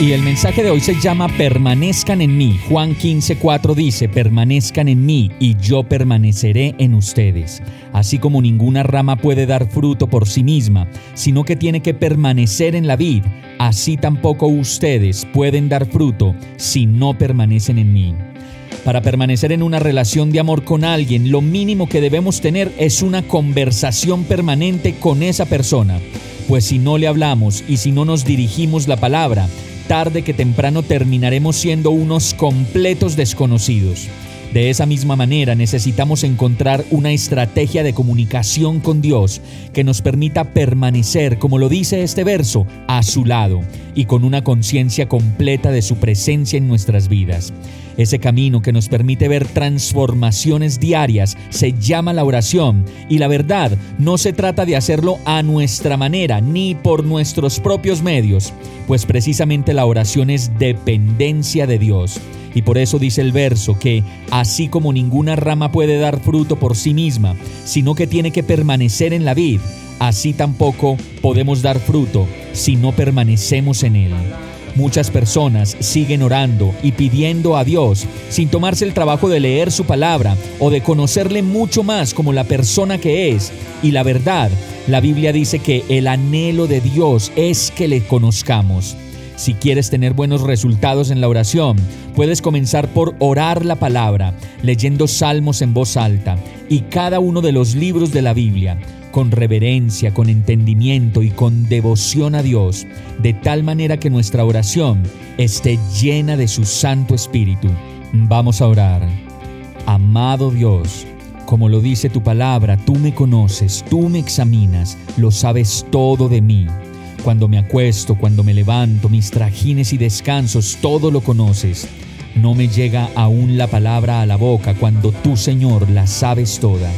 Y el mensaje de hoy se llama Permanezcan en mí. Juan 15:4 dice, Permanezcan en mí y yo permaneceré en ustedes. Así como ninguna rama puede dar fruto por sí misma, sino que tiene que permanecer en la vid, así tampoco ustedes pueden dar fruto si no permanecen en mí. Para permanecer en una relación de amor con alguien, lo mínimo que debemos tener es una conversación permanente con esa persona. Pues si no le hablamos y si no nos dirigimos la palabra, tarde que temprano terminaremos siendo unos completos desconocidos. De esa misma manera necesitamos encontrar una estrategia de comunicación con Dios que nos permita permanecer, como lo dice este verso, a su lado y con una conciencia completa de su presencia en nuestras vidas. Ese camino que nos permite ver transformaciones diarias se llama la oración y la verdad no se trata de hacerlo a nuestra manera ni por nuestros propios medios, pues precisamente la oración es dependencia de Dios. Y por eso dice el verso que así como ninguna rama puede dar fruto por sí misma, sino que tiene que permanecer en la vid, así tampoco podemos dar fruto si no permanecemos en él. Muchas personas siguen orando y pidiendo a Dios sin tomarse el trabajo de leer su palabra o de conocerle mucho más como la persona que es. Y la verdad, la Biblia dice que el anhelo de Dios es que le conozcamos. Si quieres tener buenos resultados en la oración, puedes comenzar por orar la palabra, leyendo salmos en voz alta y cada uno de los libros de la Biblia con reverencia, con entendimiento y con devoción a Dios, de tal manera que nuestra oración esté llena de su Santo Espíritu. Vamos a orar. Amado Dios, como lo dice tu palabra, tú me conoces, tú me examinas, lo sabes todo de mí. Cuando me acuesto, cuando me levanto, mis trajines y descansos, todo lo conoces. No me llega aún la palabra a la boca cuando tú, Señor, la sabes toda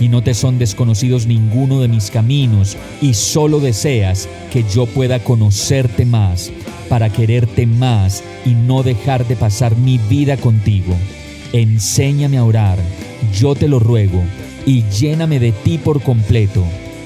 y no te son desconocidos ninguno de mis caminos, y solo deseas que yo pueda conocerte más, para quererte más y no dejar de pasar mi vida contigo. Enséñame a orar, yo te lo ruego, y lléname de ti por completo.